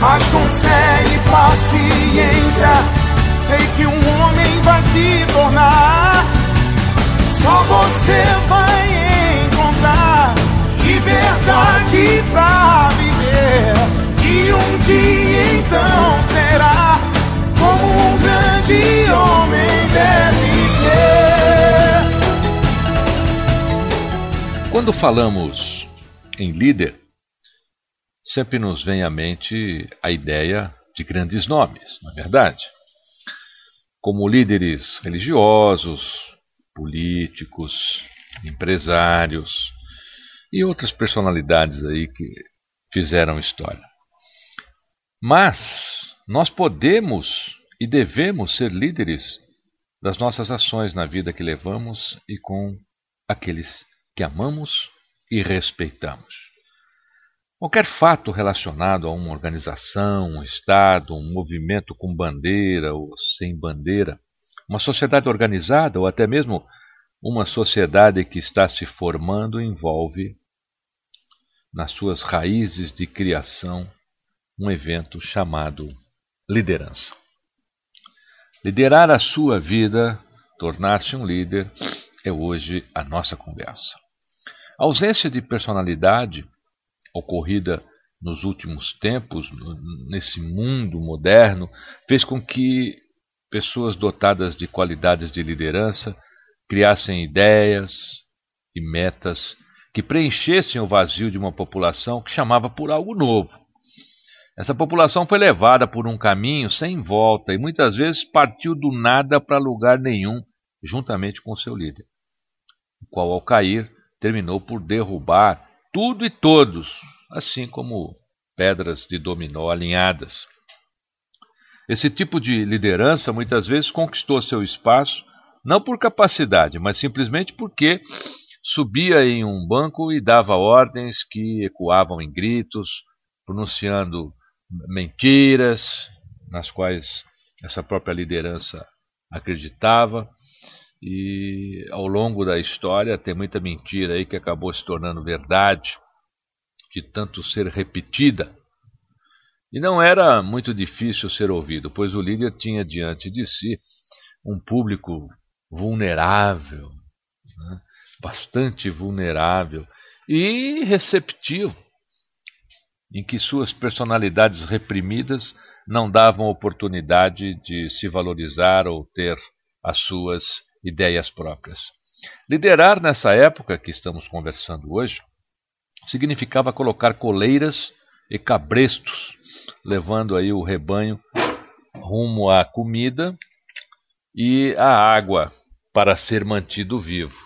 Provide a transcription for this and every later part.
Mas com fé e paciência, sei que um homem vai se tornar. Só você vai encontrar liberdade pra viver. E um dia então será como um grande homem deve ser. Quando falamos em líder, sempre nos vem à mente a ideia de grandes nomes, não é verdade? Como líderes religiosos, políticos, empresários e outras personalidades aí que fizeram história. Mas nós podemos e devemos ser líderes das nossas ações na vida que levamos e com aqueles que amamos e respeitamos. Qualquer fato relacionado a uma organização, um Estado, um movimento com bandeira ou sem bandeira, uma sociedade organizada ou até mesmo uma sociedade que está se formando envolve, nas suas raízes de criação, um evento chamado liderança. Liderar a sua vida, tornar-se um líder, é hoje a nossa conversa. A ausência de personalidade ocorrida nos últimos tempos, nesse mundo moderno, fez com que pessoas dotadas de qualidades de liderança criassem ideias e metas que preenchessem o vazio de uma população que chamava por algo novo. Essa população foi levada por um caminho sem volta e muitas vezes partiu do nada para lugar nenhum, juntamente com seu líder, o qual, ao cair, terminou por derrubar tudo e todos, assim como pedras de dominó alinhadas. Esse tipo de liderança muitas vezes conquistou seu espaço não por capacidade, mas simplesmente porque subia em um banco e dava ordens que ecoavam em gritos, pronunciando mentiras nas quais essa própria liderança acreditava. E ao longo da história tem muita mentira aí que acabou se tornando verdade, de tanto ser repetida. E não era muito difícil ser ouvido, pois o líder tinha diante de si um público vulnerável, né? bastante vulnerável e receptivo, em que suas personalidades reprimidas não davam oportunidade de se valorizar ou ter as suas ideias próprias. Liderar nessa época que estamos conversando hoje significava colocar coleiras e cabrestos, levando aí o rebanho rumo à comida e à água para ser mantido vivo.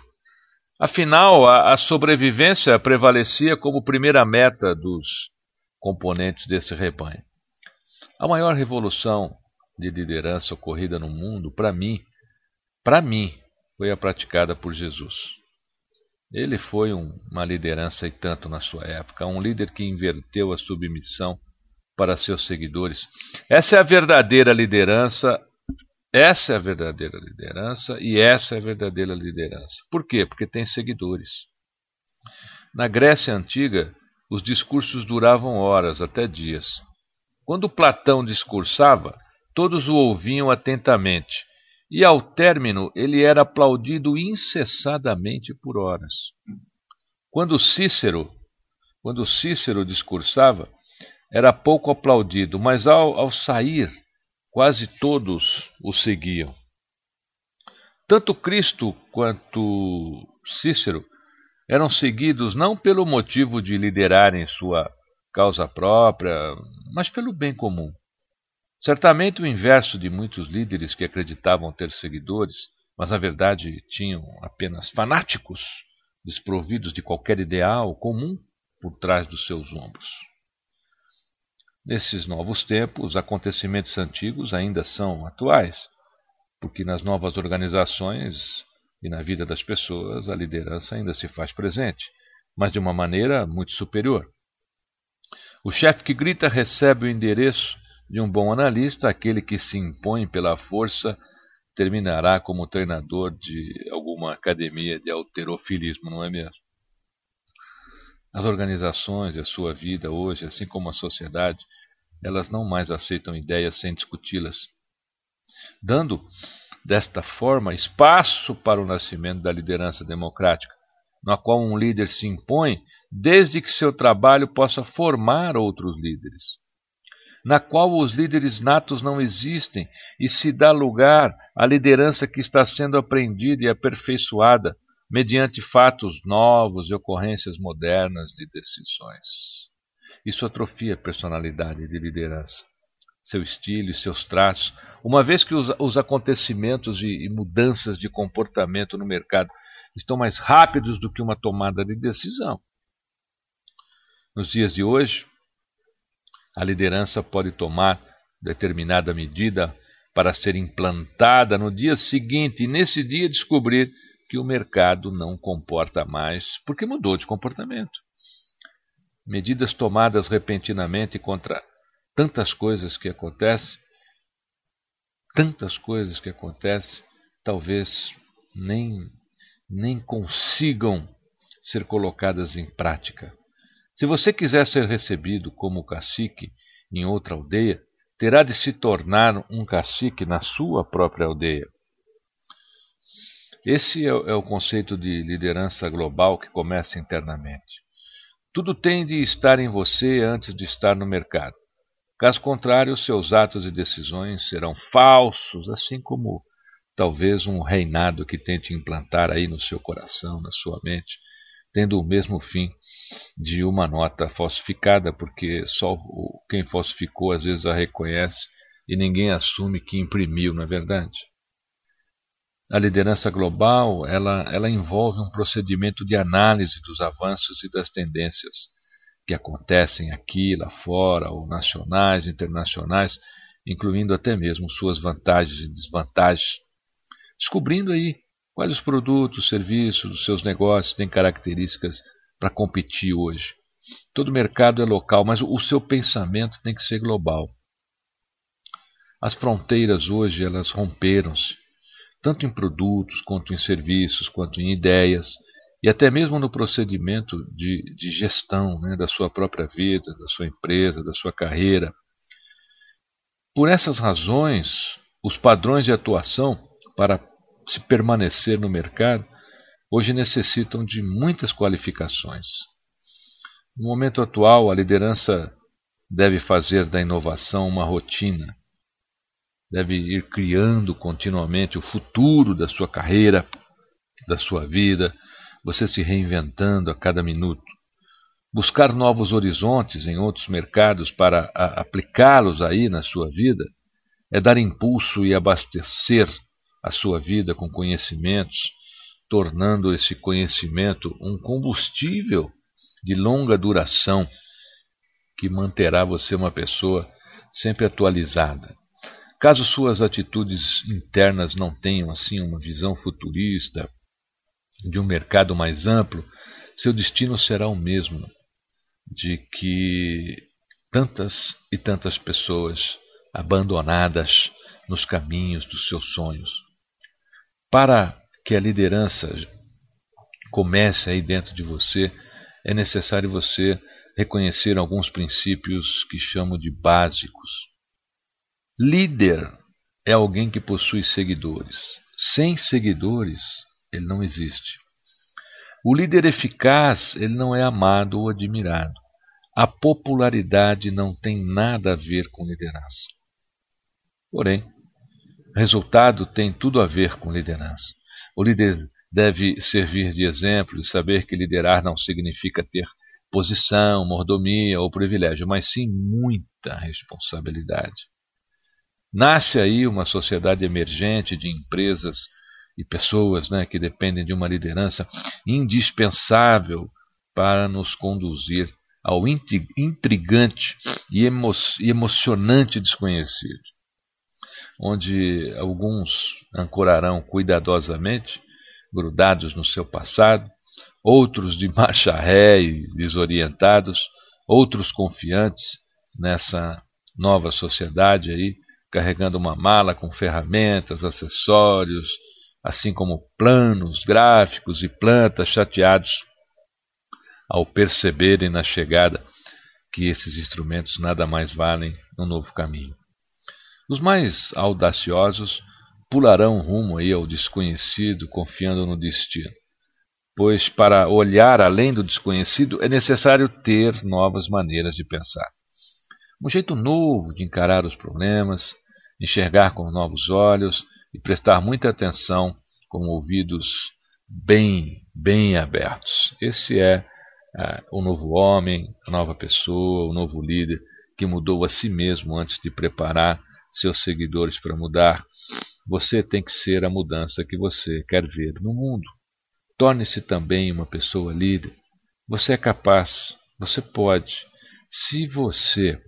Afinal, a, a sobrevivência prevalecia como primeira meta dos componentes desse rebanho. A maior revolução de liderança ocorrida no mundo, para mim, para mim, foi a praticada por Jesus. Ele foi um, uma liderança e tanto na sua época, um líder que inverteu a submissão para seus seguidores. Essa é a verdadeira liderança. Essa é a verdadeira liderança e essa é a verdadeira liderança. Por quê? Porque tem seguidores. Na Grécia antiga, os discursos duravam horas, até dias. Quando Platão discursava, todos o ouviam atentamente, e ao término ele era aplaudido incessadamente por horas. Quando Cícero, quando Cícero discursava, era pouco aplaudido, mas ao, ao sair, quase todos o seguiam. Tanto Cristo quanto Cícero eram seguidos não pelo motivo de liderarem sua causa própria, mas pelo bem comum. Certamente o inverso de muitos líderes que acreditavam ter seguidores, mas na verdade tinham apenas fanáticos, desprovidos de qualquer ideal comum por trás dos seus ombros. Nesses novos tempos, os acontecimentos antigos ainda são atuais, porque nas novas organizações e na vida das pessoas a liderança ainda se faz presente, mas de uma maneira muito superior. O chefe que grita recebe o endereço de um bom analista, aquele que se impõe pela força terminará como treinador de alguma academia de alterofilismo, não é mesmo? As organizações e a sua vida hoje, assim como a sociedade, elas não mais aceitam ideias sem discuti-las, dando, desta forma, espaço para o nascimento da liderança democrática, na qual um líder se impõe desde que seu trabalho possa formar outros líderes, na qual os líderes natos não existem e se dá lugar à liderança que está sendo aprendida e aperfeiçoada mediante fatos novos e ocorrências modernas de decisões. Isso atrofia a personalidade de liderança, seu estilo e seus traços, uma vez que os, os acontecimentos e, e mudanças de comportamento no mercado estão mais rápidos do que uma tomada de decisão. Nos dias de hoje, a liderança pode tomar determinada medida para ser implantada no dia seguinte e nesse dia descobrir que o mercado não comporta mais, porque mudou de comportamento. Medidas tomadas repentinamente contra tantas coisas que acontecem, tantas coisas que acontecem, talvez nem, nem consigam ser colocadas em prática. Se você quiser ser recebido como cacique em outra aldeia, terá de se tornar um cacique na sua própria aldeia. Esse é, é o conceito de liderança global que começa internamente. Tudo tem de estar em você antes de estar no mercado. Caso contrário, seus atos e decisões serão falsos, assim como talvez um reinado que tente implantar aí no seu coração, na sua mente, tendo o mesmo fim de uma nota falsificada, porque só quem falsificou às vezes a reconhece e ninguém assume que imprimiu, não é verdade? A liderança global ela, ela envolve um procedimento de análise dos avanços e das tendências que acontecem aqui, lá fora, ou nacionais, internacionais, incluindo até mesmo suas vantagens e desvantagens, descobrindo aí quais os produtos, serviços, os seus negócios têm características para competir hoje. Todo mercado é local, mas o seu pensamento tem que ser global. As fronteiras hoje elas romperam-se tanto em produtos, quanto em serviços, quanto em ideias, e até mesmo no procedimento de, de gestão né, da sua própria vida, da sua empresa, da sua carreira. Por essas razões, os padrões de atuação para se permanecer no mercado hoje necessitam de muitas qualificações. No momento atual, a liderança deve fazer da inovação uma rotina, deve ir criando continuamente o futuro da sua carreira, da sua vida, você se reinventando a cada minuto. Buscar novos horizontes em outros mercados para aplicá-los aí na sua vida é dar impulso e abastecer a sua vida com conhecimentos, tornando esse conhecimento um combustível de longa duração que manterá você uma pessoa sempre atualizada. Caso suas atitudes internas não tenham assim uma visão futurista de um mercado mais amplo, seu destino será o mesmo, de que tantas e tantas pessoas abandonadas nos caminhos dos seus sonhos. Para que a liderança comece aí dentro de você, é necessário você reconhecer alguns princípios que chamo de básicos. Líder é alguém que possui seguidores. Sem seguidores, ele não existe. O líder eficaz, ele não é amado ou admirado. A popularidade não tem nada a ver com liderança. Porém, resultado tem tudo a ver com liderança. O líder deve servir de exemplo e saber que liderar não significa ter posição, mordomia ou privilégio, mas sim muita responsabilidade. Nasce aí uma sociedade emergente de empresas e pessoas né, que dependem de uma liderança indispensável para nos conduzir ao intrigante e, emo e emocionante desconhecido, onde alguns ancorarão cuidadosamente, grudados no seu passado, outros de marcha ré e desorientados, outros confiantes nessa nova sociedade aí, carregando uma mala com ferramentas, acessórios, assim como planos, gráficos e plantas chateados ao perceberem na chegada que esses instrumentos nada mais valem no novo caminho. Os mais audaciosos pularão rumo aí ao desconhecido, confiando no destino. Pois para olhar além do desconhecido é necessário ter novas maneiras de pensar. Um jeito novo de encarar os problemas, enxergar com novos olhos e prestar muita atenção com ouvidos bem, bem abertos. Esse é uh, o novo homem, a nova pessoa, o novo líder que mudou a si mesmo antes de preparar seus seguidores para mudar. Você tem que ser a mudança que você quer ver no mundo. Torne-se também uma pessoa líder. Você é capaz, você pode. Se você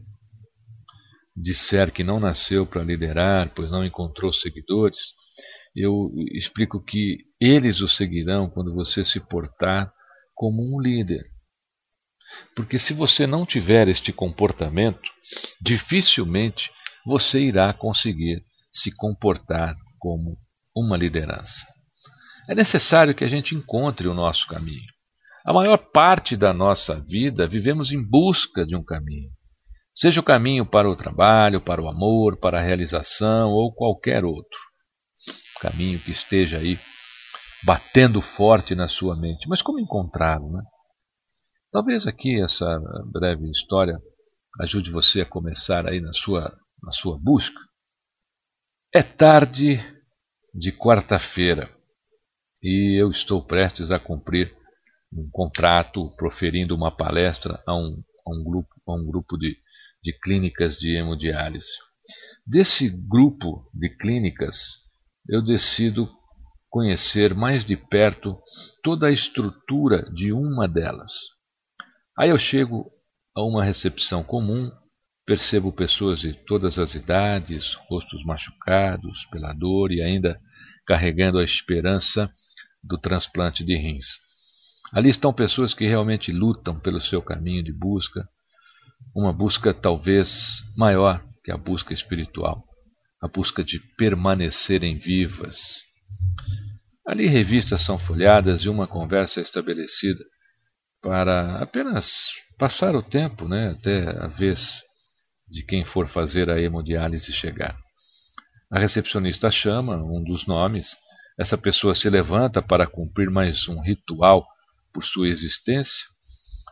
disser que não nasceu para liderar, pois não encontrou seguidores, eu explico que eles o seguirão quando você se portar como um líder. Porque se você não tiver este comportamento, dificilmente você irá conseguir se comportar como uma liderança. É necessário que a gente encontre o nosso caminho. A maior parte da nossa vida vivemos em busca de um caminho. Seja o caminho para o trabalho, para o amor, para a realização ou qualquer outro caminho que esteja aí batendo forte na sua mente. Mas como encontrá-lo, né? Talvez aqui essa breve história ajude você a começar aí na sua, na sua busca. É tarde de quarta-feira e eu estou prestes a cumprir um contrato proferindo uma palestra a um, a um grupo, a um grupo de, de clínicas de hemodiálise. Desse grupo de clínicas, eu decido conhecer mais de perto toda a estrutura de uma delas. Aí eu chego a uma recepção comum, percebo pessoas de todas as idades, rostos machucados pela dor e ainda carregando a esperança do transplante de rins. Ali estão pessoas que realmente lutam pelo seu caminho de busca, uma busca talvez maior que a busca espiritual a busca de permanecerem vivas. Ali revistas são folhadas e uma conversa é estabelecida para apenas passar o tempo, né, até a vez de quem for fazer a hemodiálise chegar. A recepcionista chama um dos nomes, essa pessoa se levanta para cumprir mais um ritual por sua existência,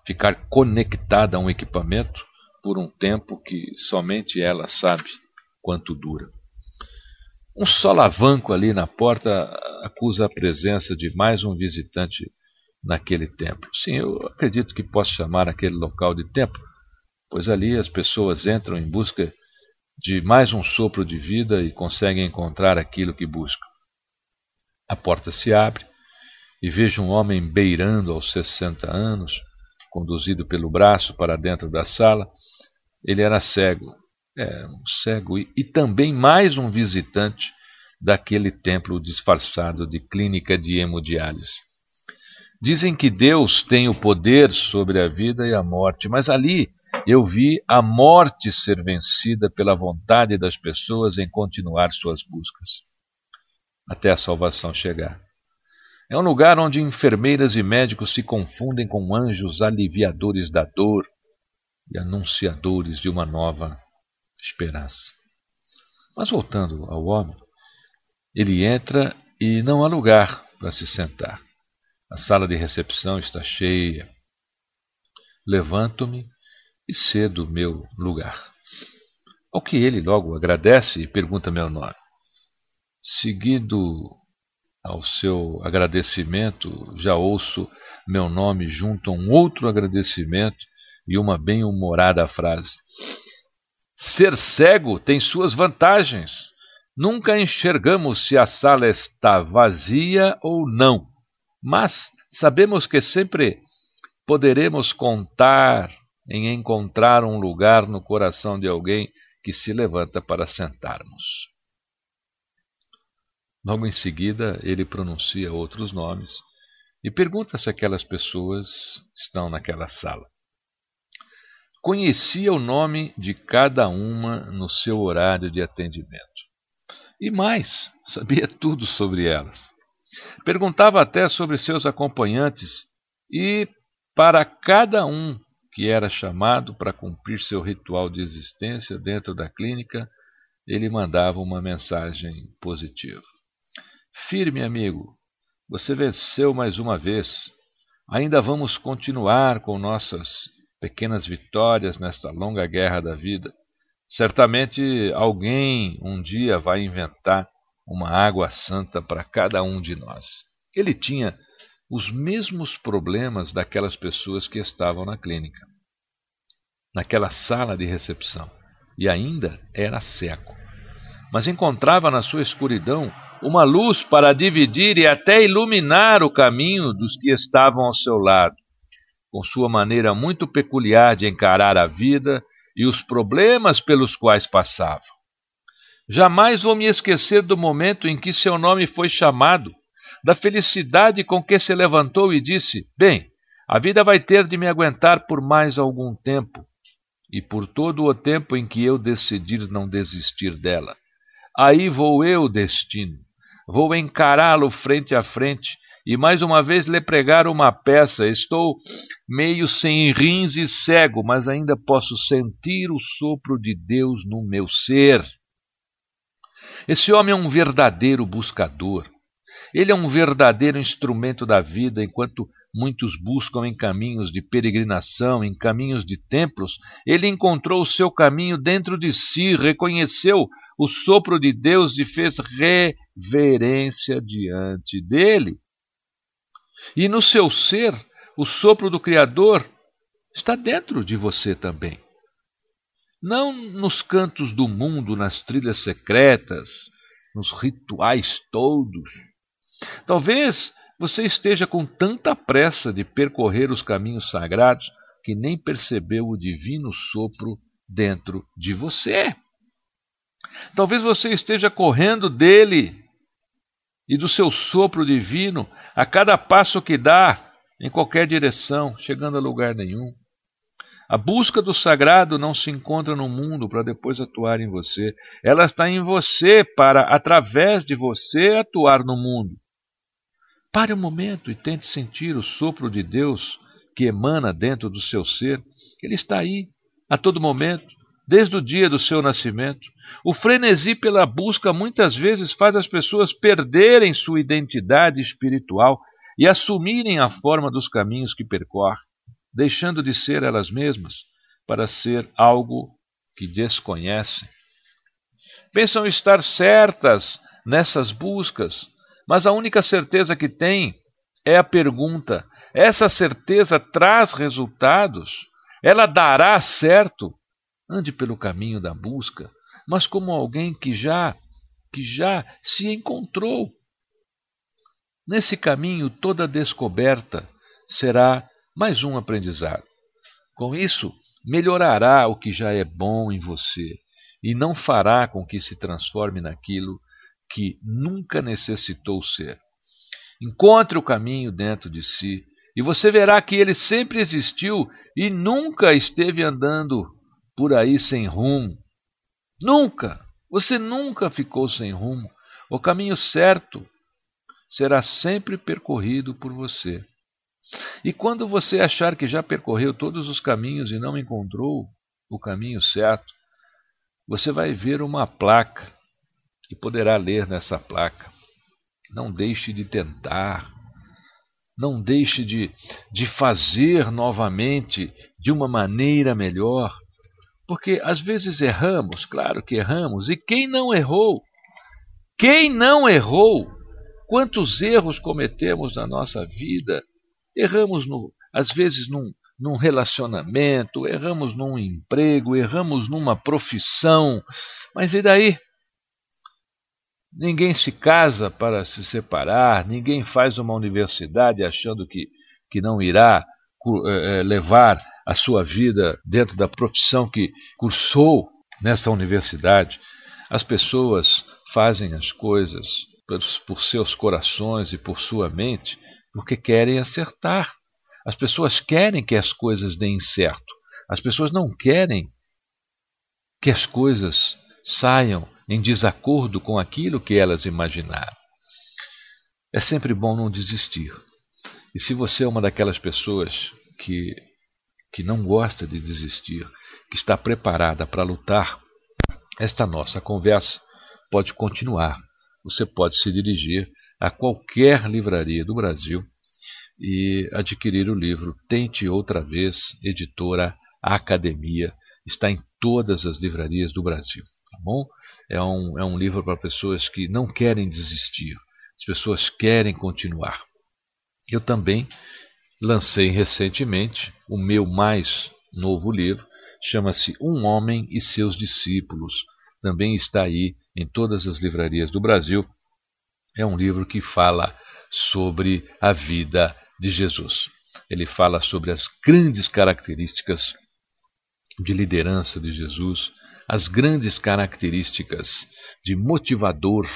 ficar conectada a um equipamento por um tempo que somente ela sabe quanto dura. Um solavanco ali na porta acusa a presença de mais um visitante naquele templo. Sim, eu acredito que posso chamar aquele local de templo, pois ali as pessoas entram em busca de mais um sopro de vida e conseguem encontrar aquilo que buscam. A porta se abre e vejo um homem beirando aos 60 anos, conduzido pelo braço para dentro da sala. Ele era cego, é, um cego e, e também mais um visitante daquele templo disfarçado de clínica de hemodiálise. Dizem que Deus tem o poder sobre a vida e a morte, mas ali eu vi a morte ser vencida pela vontade das pessoas em continuar suas buscas, até a salvação chegar. É um lugar onde enfermeiras e médicos se confundem com anjos aliviadores da dor e anunciadores de uma nova esperança. Mas voltando ao homem, ele entra e não há lugar para se sentar. A sala de recepção está cheia. Levanto-me e cedo meu lugar. Ao que ele logo agradece e pergunta meu nome. Seguido ao seu agradecimento, já ouço meu nome junto a um outro agradecimento e uma bem-humorada frase. Ser cego tem suas vantagens. Nunca enxergamos se a sala está vazia ou não, mas sabemos que sempre poderemos contar em encontrar um lugar no coração de alguém que se levanta para sentarmos. Logo em seguida, ele pronuncia outros nomes e pergunta se aquelas pessoas estão naquela sala. Conhecia o nome de cada uma no seu horário de atendimento. E mais, sabia tudo sobre elas. Perguntava até sobre seus acompanhantes e, para cada um que era chamado para cumprir seu ritual de existência dentro da clínica, ele mandava uma mensagem positiva. Firme, amigo, você venceu mais uma vez. Ainda vamos continuar com nossas pequenas vitórias nesta longa guerra da vida. Certamente alguém um dia vai inventar uma água santa para cada um de nós. Ele tinha os mesmos problemas daquelas pessoas que estavam na clínica, naquela sala de recepção, e ainda era cego. Mas encontrava na sua escuridão uma luz para dividir e até iluminar o caminho dos que estavam ao seu lado, com sua maneira muito peculiar de encarar a vida e os problemas pelos quais passava. Jamais vou me esquecer do momento em que seu nome foi chamado, da felicidade com que se levantou e disse: Bem, a vida vai ter de me aguentar por mais algum tempo, e por todo o tempo em que eu decidir não desistir dela. Aí vou eu, destino, Vou encará-lo frente a frente e mais uma vez lhe pregar uma peça. Estou meio sem rins e cego, mas ainda posso sentir o sopro de Deus no meu ser. Esse homem é um verdadeiro buscador. Ele é um verdadeiro instrumento da vida, enquanto muitos buscam em caminhos de peregrinação, em caminhos de templos. Ele encontrou o seu caminho dentro de si, reconheceu o sopro de Deus e fez reverência diante dele. E no seu ser, o sopro do Criador está dentro de você também. Não nos cantos do mundo, nas trilhas secretas, nos rituais todos, Talvez você esteja com tanta pressa de percorrer os caminhos sagrados que nem percebeu o divino sopro dentro de você. Talvez você esteja correndo dele e do seu sopro divino a cada passo que dá, em qualquer direção, chegando a lugar nenhum. A busca do sagrado não se encontra no mundo para depois atuar em você. Ela está em você para, através de você, atuar no mundo. Pare um momento e tente sentir o sopro de Deus que emana dentro do seu ser. Ele está aí, a todo momento, desde o dia do seu nascimento. O frenesi pela busca muitas vezes faz as pessoas perderem sua identidade espiritual e assumirem a forma dos caminhos que percorrem, deixando de ser elas mesmas para ser algo que desconhecem. Pensam estar certas nessas buscas, mas a única certeza que tem é a pergunta. Essa certeza traz resultados? Ela dará certo? Ande pelo caminho da busca, mas como alguém que já que já se encontrou. Nesse caminho toda descoberta será mais um aprendizado. Com isso, melhorará o que já é bom em você e não fará com que se transforme naquilo que nunca necessitou ser. Encontre o caminho dentro de si E você verá que ele sempre existiu e nunca esteve andando por aí sem rumo. Nunca! Você nunca ficou sem rumo. O caminho certo será sempre percorrido por você. E quando você achar que já percorreu todos os caminhos e não encontrou o caminho certo, você vai ver uma placa e poderá ler nessa placa: Não deixe de tentar, não deixe de, de fazer novamente de uma maneira melhor, porque às vezes erramos, claro que erramos, e quem não errou? Quem não errou? Quantos erros cometemos na nossa vida? Erramos, no, às vezes, num, num relacionamento, erramos num emprego, erramos numa profissão, mas e daí? Ninguém se casa para se separar, ninguém faz uma universidade achando que, que não irá é, levar a sua vida dentro da profissão que cursou nessa universidade. As pessoas fazem as coisas por seus corações e por sua mente porque querem acertar. As pessoas querem que as coisas deem certo. As pessoas não querem que as coisas saiam em desacordo com aquilo que elas imaginaram. É sempre bom não desistir. E se você é uma daquelas pessoas que, que não gosta de desistir, que está preparada para lutar, esta nossa conversa pode continuar. Você pode se dirigir a qualquer livraria do Brasil e adquirir o livro Tente Outra Vez, editora Academia. Está em todas as livrarias do Brasil. Tá bom? É um, é um livro para pessoas que não querem desistir, as pessoas querem continuar. Eu também lancei recentemente o meu mais novo livro, chama-se Um Homem e Seus Discípulos. Também está aí em todas as livrarias do Brasil. É um livro que fala sobre a vida de Jesus. Ele fala sobre as grandes características de liderança de Jesus, as grandes características de motivador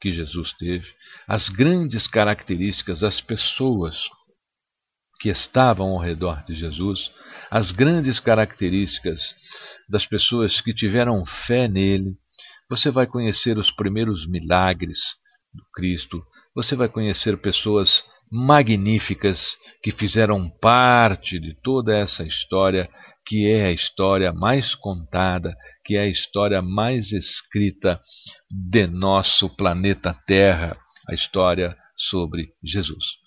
que Jesus teve, as grandes características das pessoas que estavam ao redor de Jesus, as grandes características das pessoas que tiveram fé nele. Você vai conhecer os primeiros milagres do Cristo, você vai conhecer pessoas magníficas que fizeram parte de toda essa história, que é a história mais contada, que é a história mais escrita de nosso planeta Terra, a história sobre Jesus.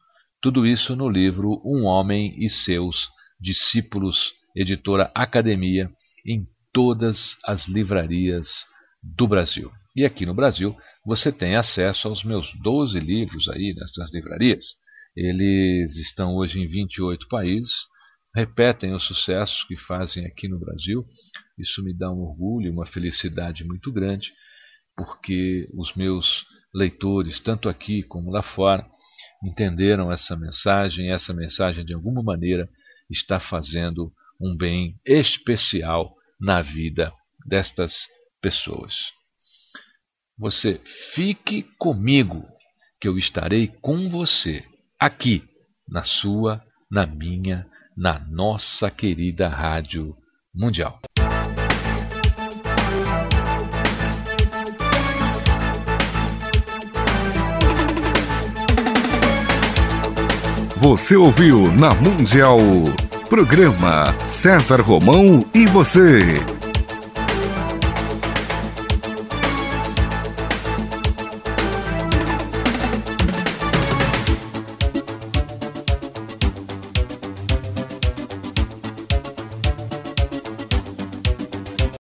Tudo isso no livro Um Homem e Seus Discípulos, editora Academia, em todas as livrarias do Brasil. E aqui no Brasil você tem acesso aos meus 12 livros aí nessas livrarias. Eles estão hoje em 28 países, repetem os sucessos que fazem aqui no Brasil. Isso me dá um orgulho, uma felicidade muito grande, porque os meus leitores, tanto aqui como lá fora, entenderam essa mensagem, e essa mensagem de alguma maneira está fazendo um bem especial na vida destas pessoas. Você fique comigo, que eu estarei com você aqui, na sua, na minha, na nossa querida Rádio Mundial. Você ouviu na Mundial. Programa César Romão e você.